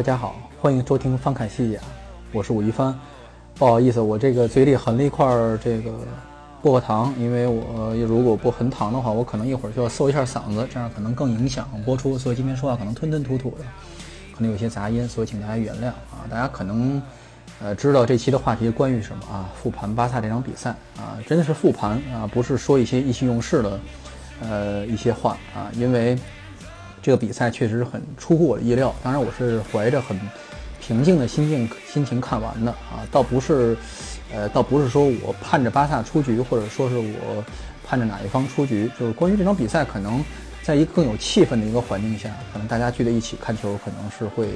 大家好，欢迎收听翻看细节，我是武一帆。不好意思，我这个嘴里含了一块这个薄荷糖，因为我如果不含糖的话，我可能一会儿就要搜一下嗓子，这样可能更影响播出，所以今天说话可能吞吞吐吐的，可能有些杂音，所以请大家原谅啊。大家可能呃知道这期的话题关于什么啊？复盘巴萨这场比赛啊，真的是复盘啊，不是说一些意气用事的呃一些话啊，因为。这个比赛确实很出乎我的意料，当然我是怀着很平静的心境心情看完的啊，倒不是，呃，倒不是说我盼着巴萨出局，或者说是我盼着哪一方出局，就是关于这场比赛，可能在一个更有气氛的一个环境下，可能大家聚在一起看球，可能是会，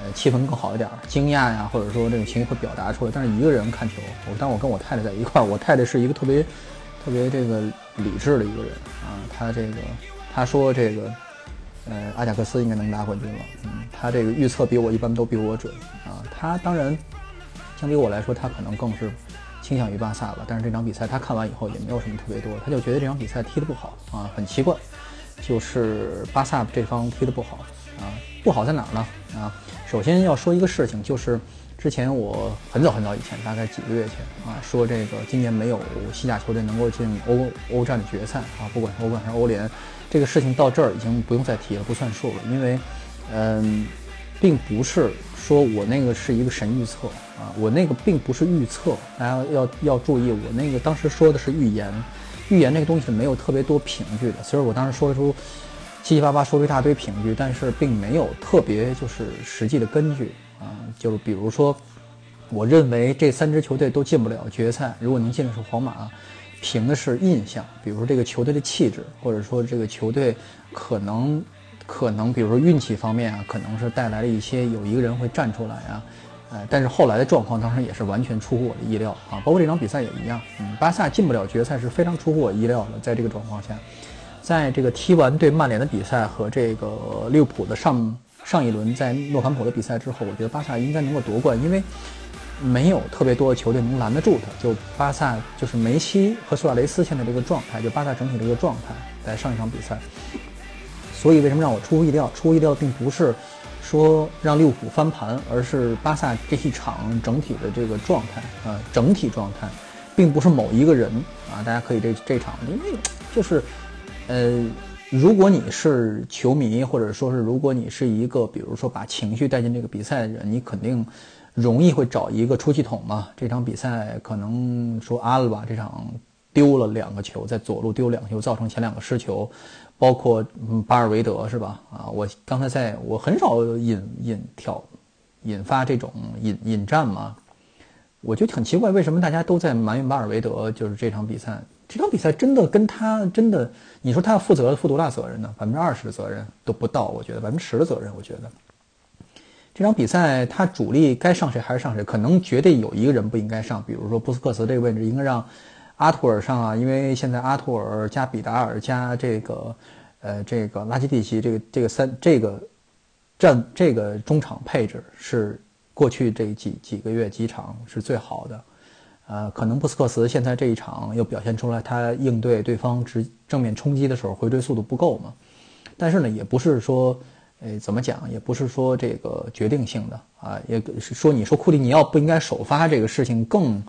呃，气氛更好一点，惊讶呀，或者说这种情绪会表达出来。但是一个人看球，我当我跟我太太在一块儿，我太太是一个特别特别这个理智的一个人啊，她这个她说这个。呃，阿贾克斯应该能拿冠军了。嗯，他这个预测比我一般都比我准啊。他当然，相比我来说，他可能更是倾向于巴萨吧。但是这场比赛他看完以后也没有什么特别多，他就觉得这场比赛踢得不好啊，很奇怪，就是巴萨这方踢得不好啊。不好在哪儿呢？啊，首先要说一个事情，就是之前我很早很早以前，大概几个月前啊，说这个今年没有西甲球队能够进欧欧战的决赛啊，不管是欧冠还是欧联。这个事情到这儿已经不用再提了，不算数了，因为，嗯，并不是说我那个是一个神预测啊，我那个并不是预测，大家要要注意，我那个当时说的是预言，预言这个东西没有特别多凭据的，虽然我当时说出七七八八说了一大堆凭据，但是并没有特别就是实际的根据啊，就比如说，我认为这三支球队都进不了决赛，如果能进的是皇马。凭的是印象，比如说这个球队的气质，或者说这个球队可能可能，比如说运气方面啊，可能是带来了一些有一个人会站出来啊，呃，但是后来的状况当然也是完全出乎我的意料啊，包括这场比赛也一样，嗯，巴萨进不了决赛是非常出乎我意料的，在这个状况下，在这个踢完对曼联的比赛和这个利物浦的上上一轮在诺坎普的比赛之后，我觉得巴萨应该能够夺冠，因为。没有特别多的球队能拦得住他，就巴萨就是梅西和苏亚雷斯现在这个状态，就巴萨整体这个状态，在上一场比赛。所以为什么让我出乎意料？出乎意料并不是说让利物浦翻盘，而是巴萨这一场整体的这个状态啊，整体状态，并不是某一个人啊。大家可以这这场，因为就是，呃，如果你是球迷，或者说是如果你是一个，比如说把情绪带进这个比赛的人，你肯定。容易会找一个出气筒嘛？这场比赛可能说阿尔巴这场丢了两个球，在左路丢两个球，造成前两个失球，包括巴尔维德是吧？啊，我刚才在我很少引引挑引发这种引引战嘛，我觉得很奇怪，为什么大家都在埋怨巴尔维德？就是这场比赛，这场比赛真的跟他真的，你说他要负责负多大责任呢？百分之二十的责任都不到，我觉得百分之十的责任，我觉得。这场比赛，他主力该上谁还是上谁？可能绝对有一个人不应该上，比如说布斯克茨这个位置应该让阿图尔上啊，因为现在阿图尔加比达尔加这个，呃，这个拉基蒂奇这个这个三这个战这个中场配置是过去这几几个月几场是最好的，呃，可能布斯克茨现在这一场又表现出来他应对对方直正面冲击的时候回追速度不够嘛，但是呢，也不是说。哎，怎么讲也不是说这个决定性的啊，也是说你说库里尼奥不应该首发这个事情更，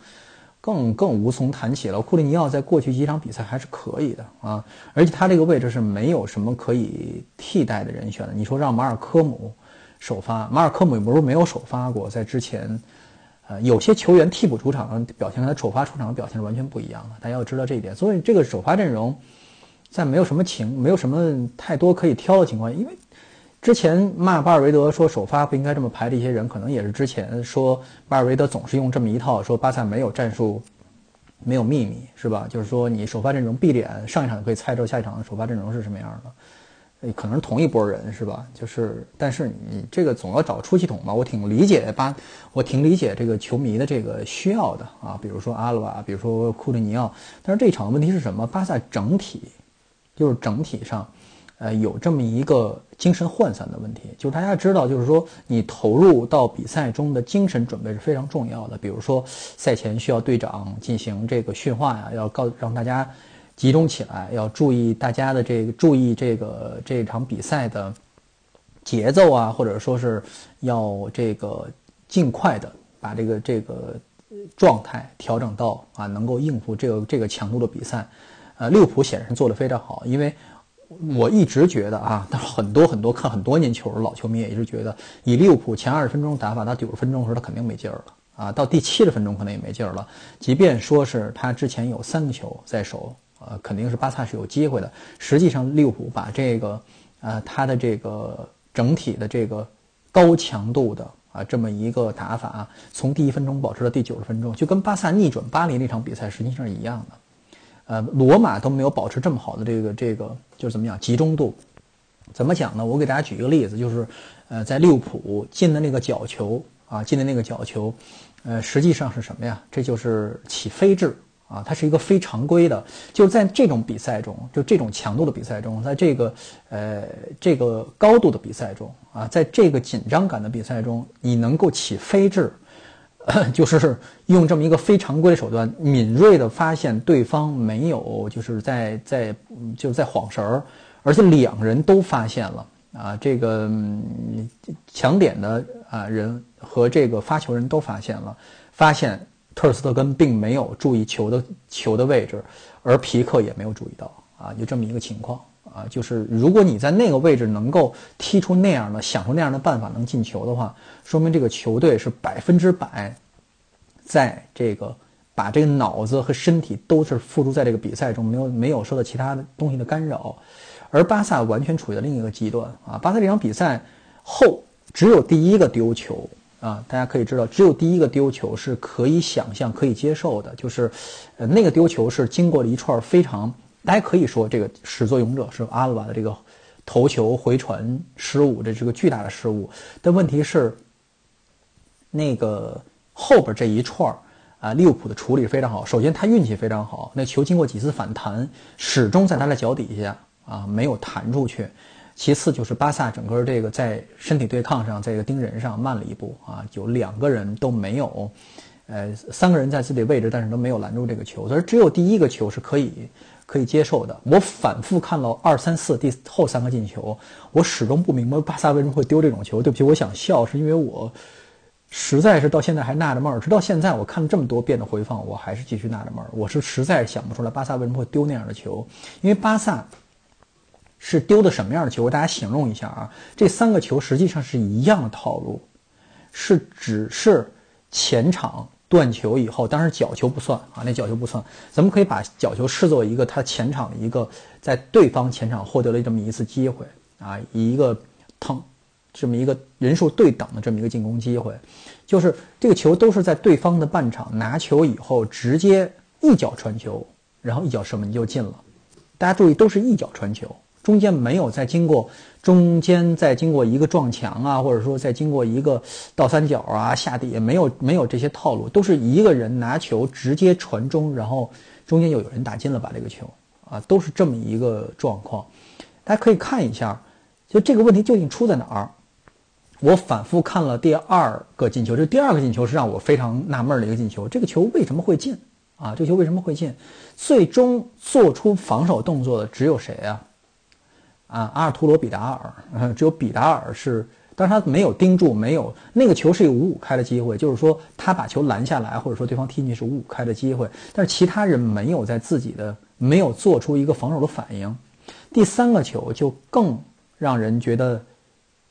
更更无从谈起了。库里尼奥在过去几场比赛还是可以的啊，而且他这个位置是没有什么可以替代的人选的。你说让马尔科姆首发，马尔科姆不是没有首发过，在之前，呃，有些球员替补出场的表现和他首发出场的表现是完全不一样的，大家要知道这一点。所以这个首发阵容，在没有什么情，没有什么太多可以挑的情况，因为。之前骂巴尔维德说首发不应该这么排的一些人，可能也是之前说巴尔维德总是用这么一套，说巴萨没有战术没有秘密，是吧？就是说你首发阵容闭着眼上一场就可以猜到下一场的首发阵容是什么样的。可能是同一波人是吧？就是，但是你这个总要找出系统吧。我挺理解巴，我挺理解这个球迷的这个需要的啊。比如说阿鲁瓦，比如说库里尼奥。但是这一场问题是什么？巴萨整体就是整体上，呃，有这么一个精神涣散的问题。就是大家知道，就是说你投入到比赛中的精神准备是非常重要的。比如说赛前需要队长进行这个训话呀，要告让大家。集中起来，要注意大家的这个注意这个这场比赛的节奏啊，或者说是要这个尽快的把这个这个状态调整到啊，能够应付这个这个强度的比赛。呃，利物浦显然做得非常好，因为我一直觉得啊，但是很多很多看很多年球的老球迷也一直觉得，以利物浦前二十分钟打法到九十分钟的时候，他肯定没劲儿了啊，到第七十分钟可能也没劲儿了。即便说是他之前有三个球在手。呃，肯定是巴萨是有机会的。实际上，利物浦把这个，呃，他的这个整体的这个高强度的啊这么一个打法，从第一分钟保持到第九十分钟，就跟巴萨逆转巴黎那场比赛实际上是一样的。呃，罗马都没有保持这么好的这个这个，就是怎么讲集中度？怎么讲呢？我给大家举一个例子，就是呃，在利物浦进的那个角球啊，进的那个角球，呃，实际上是什么呀？这就是起飞制。啊，它是一个非常规的，就在这种比赛中，就这种强度的比赛中，在这个呃这个高度的比赛中啊，在这个紧张感的比赛中，你能够起飞制，就是用这么一个非常规的手段，敏锐的发现对方没有就是在在就是在晃神儿，而且两人都发现了。啊，这个抢点的啊人和这个发球人都发现了，发现。特尔斯特根并没有注意球的球的位置，而皮克也没有注意到。啊，就这么一个情况。啊。就是如果你在那个位置能够踢出那样的、想出那样的办法能进球的话，说明这个球队是百分之百在这个把这个脑子和身体都是付诸在这个比赛中，没有没有受到其他的东西的干扰。而巴萨完全处在另一个极端啊。巴萨这场比赛后只有第一个丢球。啊，大家可以知道，只有第一个丢球是可以想象、可以接受的，就是，呃，那个丢球是经过了一串非常，大家可以说这个始作俑者是阿尔瓦的这个头球回传失误，这是个巨大的失误。但问题是，那个后边这一串啊，利物浦的处理非常好。首先他运气非常好，那球经过几次反弹，始终在他的脚底下啊，没有弹出去。其次就是巴萨整个这个在身体对抗上，在这个盯人上慢了一步啊，有两个人都没有，呃，三个人在自己位置，但是都没有拦住这个球，所以只有第一个球是可以可以接受的。我反复看了二三四第后三个进球，我始终不明白巴萨为什么会丢这种球。对不起，我想笑，是因为我实在是到现在还纳着闷儿，直到现在我看了这么多遍的回放，我还是继续纳着闷儿。我是实在想不出来巴萨为什么会丢那样的球，因为巴萨。是丢的什么样的球？我大家形容一下啊，这三个球实际上是一样的套路，是只是前场断球以后，当然角球不算啊，那角球不算，咱们可以把角球视作一个他前场的一个在对方前场获得了这么一次机会啊，一个腾这么一个人数对等的这么一个进攻机会，就是这个球都是在对方的半场拿球以后直接一脚传球，然后一脚射门就进了。大家注意，都是一脚传球。中间没有再经过，中间再经过一个撞墙啊，或者说再经过一个倒三角啊，下底也没有没有这些套路，都是一个人拿球直接传中，然后中间又有人打进了把这个球啊，都是这么一个状况。大家可以看一下，就这个问题究竟出在哪儿？我反复看了第二个进球，这第二个进球是让我非常纳闷的一个进球，这个球为什么会进啊？这个球为什么会进？最终做出防守动作的只有谁啊？啊，阿尔图罗·比达尔，只有比达尔是，但是他没有盯住，没有那个球是一个五五开的机会，就是说他把球拦下来，或者说对方踢进去是五五开的机会，但是其他人没有在自己的没有做出一个防守的反应。第三个球就更让人觉得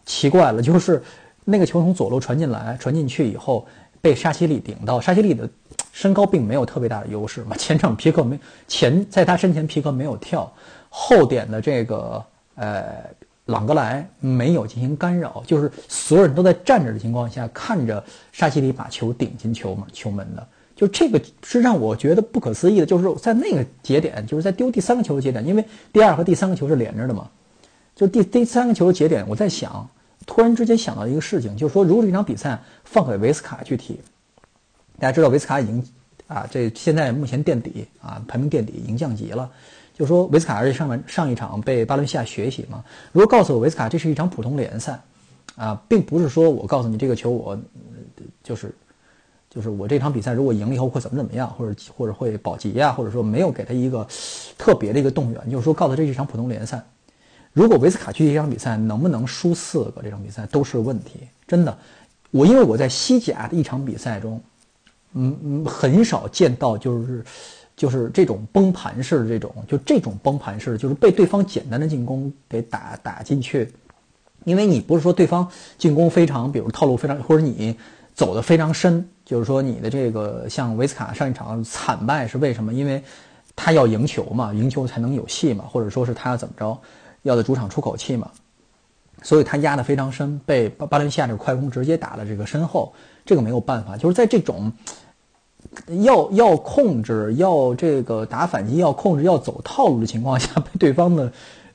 奇怪了，就是那个球从左路传进来，传进去以后被沙奇里顶到，沙奇里的身高并没有特别大的优势嘛，前场皮克没前在他身前皮克没有跳，后点的这个。呃，朗格莱没有进行干扰，就是所有人都在站着的情况下看着沙奇里把球顶进球门球门的就这个是让我觉得不可思议的，就是在那个节点，就是在丢第三个球的节点，因为第二和第三个球是连着的嘛。就第第三个球的节点，我在想，突然之间想到一个事情，就是说，如果这场比赛放给维斯卡去踢，大家知道维斯卡已经啊，这现在目前垫底啊，排名垫底，已经降级了。就说维斯卡而且上完上一场被巴伦西亚学习嘛，如果告诉我维斯卡这是一场普通联赛，啊，并不是说我告诉你这个球我就是。就是我这场比赛如果赢了以后会怎么怎么样，或者或者会保级呀，或者说没有给他一个特别的一个动员，就是说告诉他这是一场普通联赛。如果维斯卡去这场比赛能不能输四个，这场比赛都是问题。真的，我因为我在西甲的一场比赛中，嗯嗯，很少见到就是就是这种崩盘式的这种，就这种崩盘式，就是被对方简单的进攻给打打进去。因为你不是说对方进攻非常，比如套路非常，或者你走的非常深。就是说，你的这个像维斯卡上一场惨败是为什么？因为，他要赢球嘛，赢球才能有戏嘛，或者说是他要怎么着，要在主场出口气嘛，所以他压得非常深，被巴巴伦西亚这个快攻直接打了这个身后，这个没有办法，就是在这种要要控制、要这个打反击、要控制、要走套路的情况下，被对方的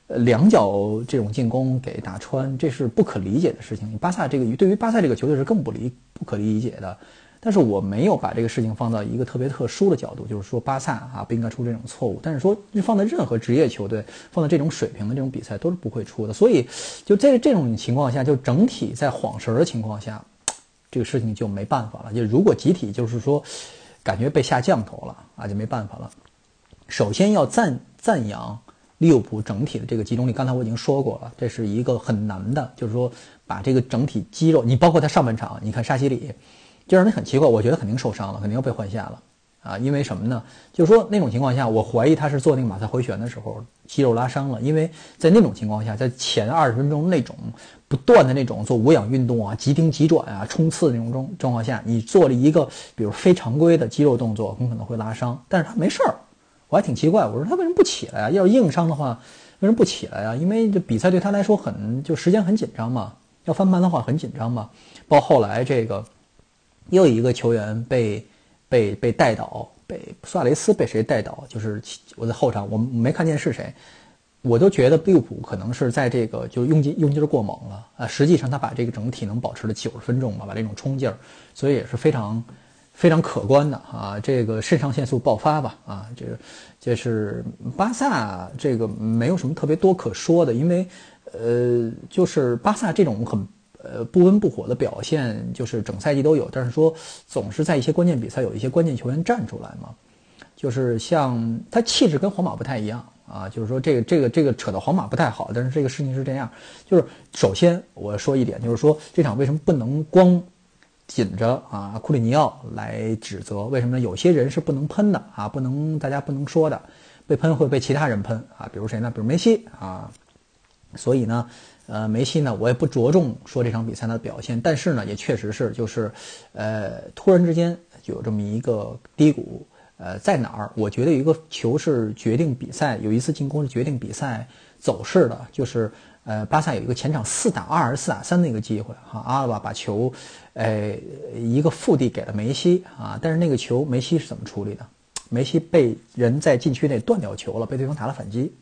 呃两脚这种进攻给打穿，这是不可理解的事情。巴萨这个对于巴萨这个球队是更不理不可理解的。但是我没有把这个事情放到一个特别特殊的角度，就是说巴萨啊不应该出这种错误。但是说放在任何职业球队，放在这种水平的这种比赛都是不会出的。所以就在这种情况下，就整体在晃神的情况下，这个事情就没办法了。就如果集体就是说感觉被下降头了啊，就没办法了。首先要赞赞扬利物浦整体的这个集中力。刚才我已经说过了，这是一个很难的，就是说把这个整体肌肉，你包括他上半场，你看沙西里。就让人很奇怪，我觉得肯定受伤了，肯定要被换下了，啊，因为什么呢？就是说那种情况下，我怀疑他是做那个马赛回旋的时候肌肉拉伤了，因为在那种情况下，在前二十分钟那种不断的那种做无氧运动啊、急停急转啊、冲刺那种状状况下，你做了一个比如非常规的肌肉动作，很可能会拉伤。但是他没事儿，我还挺奇怪，我说他为什么不起来啊？要硬伤的话，为什么不起来啊？因为这比赛对他来说很就时间很紧张嘛，要翻盘的话很紧张嘛。包括后来这个。又一个球员被被被带倒，被苏亚雷斯被谁带倒？就是我在后场，我没看见是谁，我都觉得利物浦可能是在这个就用劲用劲过猛了啊！实际上他把这个整体能保持了九十分钟嘛，把这种冲劲儿，所以也是非常非常可观的啊！这个肾上腺素爆发吧啊！这个这是巴萨这个没有什么特别多可说的，因为呃，就是巴萨这种很。呃，不温不火的表现就是整赛季都有，但是说总是在一些关键比赛有一些关键球员站出来嘛，就是像他气质跟皇马不太一样啊，就是说这个这个这个扯到皇马不太好，但是这个事情是这样，就是首先我说一点，就是说这场为什么不能光紧着啊库里尼奥来指责？为什么呢？有些人是不能喷的啊，不能大家不能说的，被喷会被其他人喷啊，比如谁呢？比如梅西啊，所以呢。呃，梅西呢，我也不着重说这场比赛的表现，但是呢，也确实是就是，呃，突然之间有这么一个低谷。呃，在哪儿？我觉得一个球是决定比赛，有一次进攻是决定比赛走势的，就是呃，巴萨有一个前场四打二、四打三的一个机会，哈，阿尔巴把球，呃，一个腹地给了梅西啊，但是那个球梅西是怎么处理的？梅西被人在禁区内断掉球了，被对方打了反击，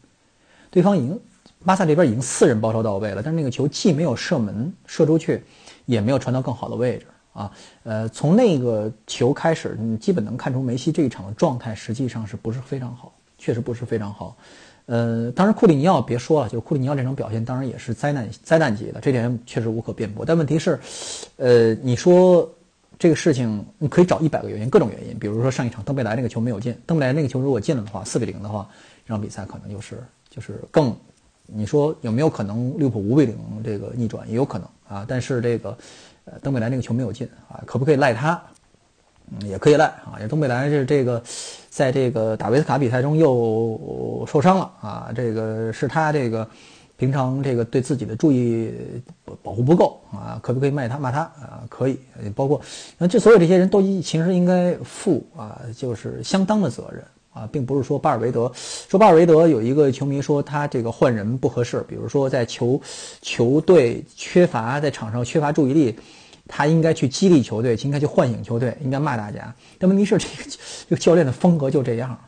对方赢。巴萨这边已经四人包抄到位了，但是那个球既没有射门射出去，也没有传到更好的位置啊。呃，从那个球开始，你基本能看出梅西这一场的状态实际上是不是非常好，确实不是非常好。呃，当然库里尼奥别说了，就库里尼奥这场表现当然也是灾难灾难级的，这点确实无可辩驳。但问题是，呃，你说这个事情你可以找一百个原因，各种原因，比如说上一场登贝莱那个球没有进，登贝莱那个球如果进了的话，四比零的话，这场比赛可能就是就是更。你说有没有可能利物浦五比零这个逆转也有可能啊？但是这个，呃，登贝莱那个球没有进啊，可不可以赖他？嗯，也可以赖啊。也登贝莱是这个，在这个打维斯卡比赛中又受伤了啊。这个是他这个平常这个对自己的注意保护不够啊。可不可以骂他骂他啊？可以，包括那这所有这些人都其实应该负啊，就是相当的责任。啊，并不是说巴尔维德，说巴尔维德有一个球迷说他这个换人不合适，比如说在球球队缺乏在场上缺乏注意力，他应该去激励球队，应该去唤醒球队，应该骂大家。但问题是，这个这个教练的风格就这样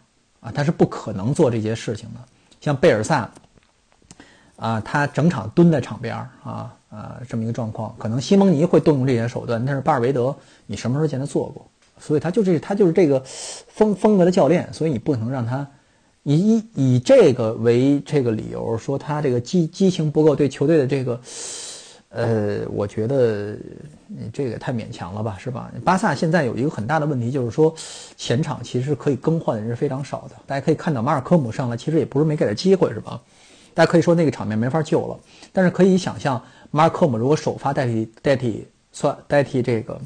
啊，他是不可能做这些事情的。像贝尔萨啊，他整场蹲在场边啊啊，这么一个状况，可能西蒙尼会动用这些手段，但是巴尔韦德，你什么时候见他做过？所以他就这，他就是这个风风格的教练，所以你不能让他以以以这个为这个理由说他这个激激情不够，对球队的这个。呃，我觉得你这个太勉强了吧，是吧？巴萨现在有一个很大的问题，就是说前场其实可以更换的人是非常少的。大家可以看到马尔科姆上来，其实也不是没给他机会，是吧？大家可以说那个场面没法救了，但是可以想象马尔科姆如果首发代替代替算代替这个，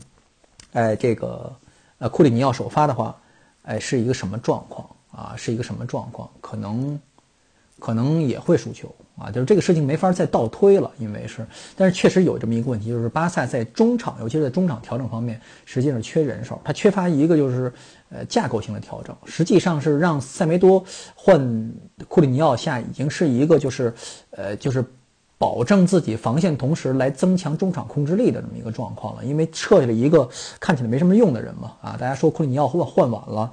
哎，这个呃库里尼奥首发的话，哎，是一个什么状况啊？是一个什么状况？可能可能也会输球。啊，就是这个事情没法再倒推了，因为是，但是确实有这么一个问题，就是巴萨在中场，尤其是在中场调整方面，实际上缺人手，他缺乏一个就是呃架构性的调整。实际上是让塞梅多换库里尼奥下，已经是一个就是呃就是保证自己防线，同时来增强中场控制力的这么一个状况了。因为撤下了一个看起来没什么用的人嘛，啊，大家说库里尼奥换换晚了。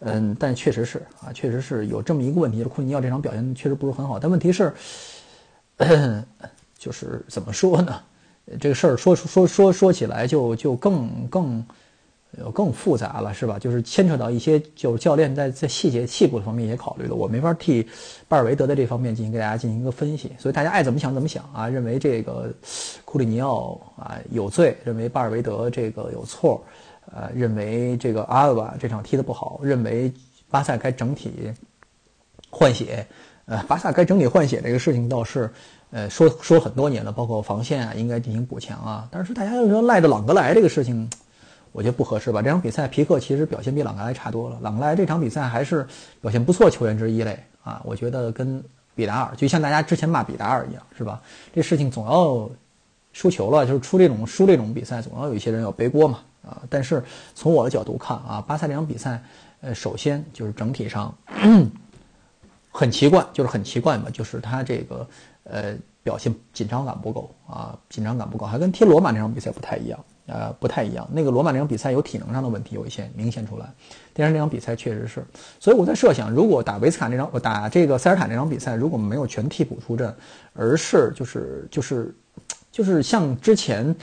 嗯，但确实是啊，确实是有这么一个问题，就是库里尼奥这场表现确实不是很好。但问题是，就是怎么说呢？这个事儿说说说说起来就就更更有更复杂了，是吧？就是牵扯到一些就是教练在在细节细部方面也考虑了，我没法替巴尔韦德的这方面进行给大家进行一个分析。所以大家爱怎么想怎么想啊，认为这个库里尼奥啊有罪，认为巴尔韦德这个有错。呃，认为这个阿尔瓦这场踢得不好，认为巴萨该整体换血。呃，巴萨该整体换血这个事情倒是，呃，说说很多年了，包括防线啊，应该进行补强啊。但是大家又说赖着朗格莱这个事情，我觉得不合适吧。这场比赛皮克其实表现比朗格莱差多了，朗格莱这场比赛还是表现不错球员之一嘞啊。我觉得跟比达尔就像大家之前骂比达尔一样，是吧？这事情总要输球了，就是出这种输这种比赛，总要有一些人要背锅嘛。啊，但是从我的角度看啊，巴萨这场比赛，呃，首先就是整体上 很奇怪，就是很奇怪嘛，就是他这个呃表现紧张感不够啊，紧张感不够，还跟踢罗马那场比赛不太一样，呃，不太一样。那个罗马那场比赛有体能上的问题有一些明显出来，但是那场比赛确实是，所以我在设想，如果打维斯卡那场，我打这个塞尔塔那场比赛，如果没有全替补出阵，而是就是就是就是像之前。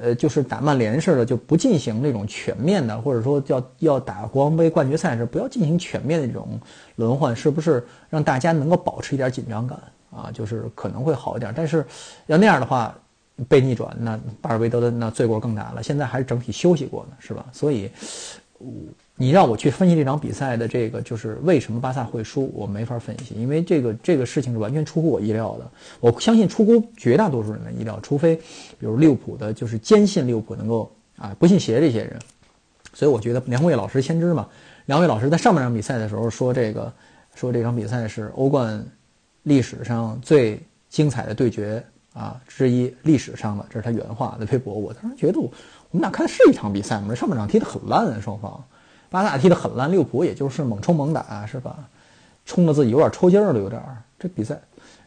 呃，就是打曼联似的，就不进行那种全面的，或者说要要打国王杯冠军赛时，不要进行全面的这种轮换，是不是让大家能够保持一点紧张感啊？就是可能会好一点。但是要那样的话，被逆转，那巴尔韦德的那罪过更大了。现在还是整体休息过呢，是吧？所以。你让我去分析这场比赛的这个，就是为什么巴萨会输，我没法分析，因为这个这个事情是完全出乎我意料的。我相信出乎绝大多数人的意料，除非比如利物浦的，就是坚信利物浦能够啊不信邪这些人。所以我觉得梁伟老师先知嘛，梁伟老师在上半场比赛的时候说这个，说这场比赛是欧冠历史上最精彩的对决啊之一，历史上的，这是他原话的微博。我当时觉得我。们俩看的是一场比赛吗？上半场踢得很烂啊，双方，巴萨踢得很烂，利物浦也就是猛冲猛打，是吧？冲的自己有点抽筋了，有点。这比赛，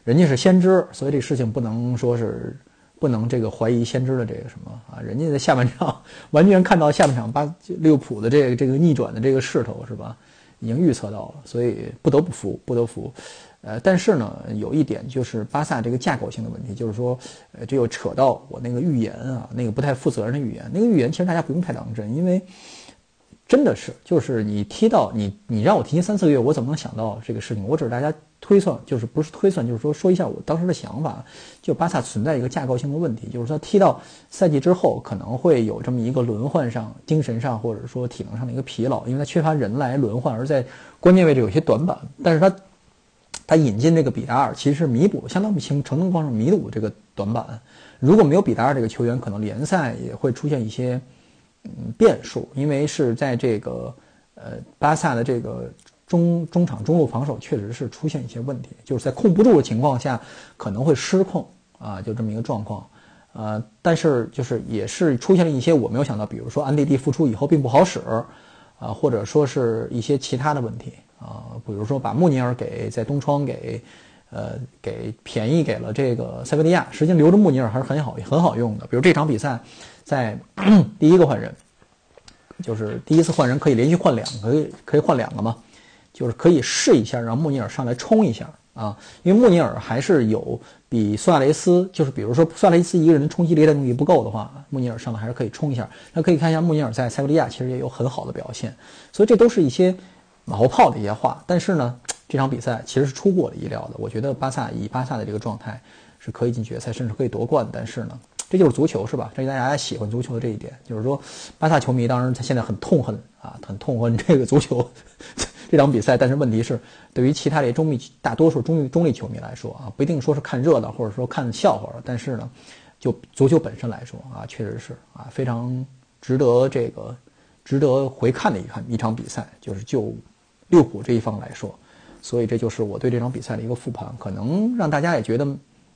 人家是先知，所以这事情不能说是不能这个怀疑先知的这个什么啊？人家在下半场完全看到下半场巴利物浦的这个这个逆转的这个势头，是吧？已经预测到了，所以不得不服，不得服。呃，但是呢，有一点就是巴萨这个架构性的问题，就是说，呃，这又扯到我那个预言啊，那个不太负责任的预言。那个预言其实大家不用太当真，因为真的是，就是你踢到你，你让我提前三四个月，我怎么能想到这个事情？我只是大家推算，就是不是推算，就是说说一下我当时的想法。就巴萨存在一个架构性的问题，就是说踢到赛季之后可能会有这么一个轮换上、精神上或者说体能上的一个疲劳，因为他缺乏人来轮换，而在关键位置有些短板，但是他。他引进这个比达尔，其实弥补，相当于程程度上弥补这个短板。如果没有比达尔这个球员，可能联赛也会出现一些嗯变数，因为是在这个呃巴萨的这个中中场中路防守确实是出现一些问题，就是在控不住的情况下可能会失控啊，就这么一个状况。呃，但是就是也是出现了一些我没有想到，比如说安迪蒂复出以后并不好使，啊，或者说是一些其他的问题。啊，比如说把穆尼尔给在东窗给，呃，给便宜给了这个塞维利亚。实际上留着穆尼尔还是很好很好用的。比如这场比赛，在第一个换人，就是第一次换人可以连续换两个，可以换两个嘛，就是可以试一下让穆尼尔上来冲一下啊，因为穆尼尔还是有比苏亚雷斯，就是比如说苏亚雷斯一个人的冲击力能力不够的话，穆尼尔上来还是可以冲一下。那可以看一下穆尼尔在塞维利亚其实也有很好的表现，所以这都是一些马后炮的一些话。但是呢，这场比赛其实是出乎我的意料的。我觉得巴萨以巴萨的这个状态是可以进决赛，甚至可以夺冠。但是呢，这就是足球，是吧？这是大家喜欢足球的这一点，就是说，巴萨球迷当然他现在很痛恨啊，很痛恨这个足球 这场比赛。但是问题是，对于其他的中立大多数中立中立球迷来说啊，不一定说是看热闹或者说看笑话，但是呢，就足球本身来说啊，确实是啊非常值得这个值得回看的一场一场比赛，就是就利物浦这一方来说。所以这就是我对这场比赛的一个复盘，可能让大家也觉得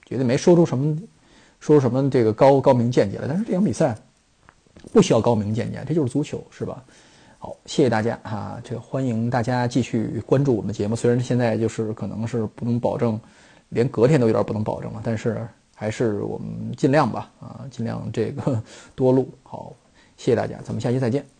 觉得没说出什么。说什么这个高高明见解了？但是这场比赛不需要高明见解，这就是足球，是吧？好，谢谢大家啊！这欢迎大家继续关注我们的节目。虽然现在就是可能是不能保证，连隔天都有点不能保证了，但是还是我们尽量吧啊，尽量这个 多录。好，谢谢大家，咱们下期再见。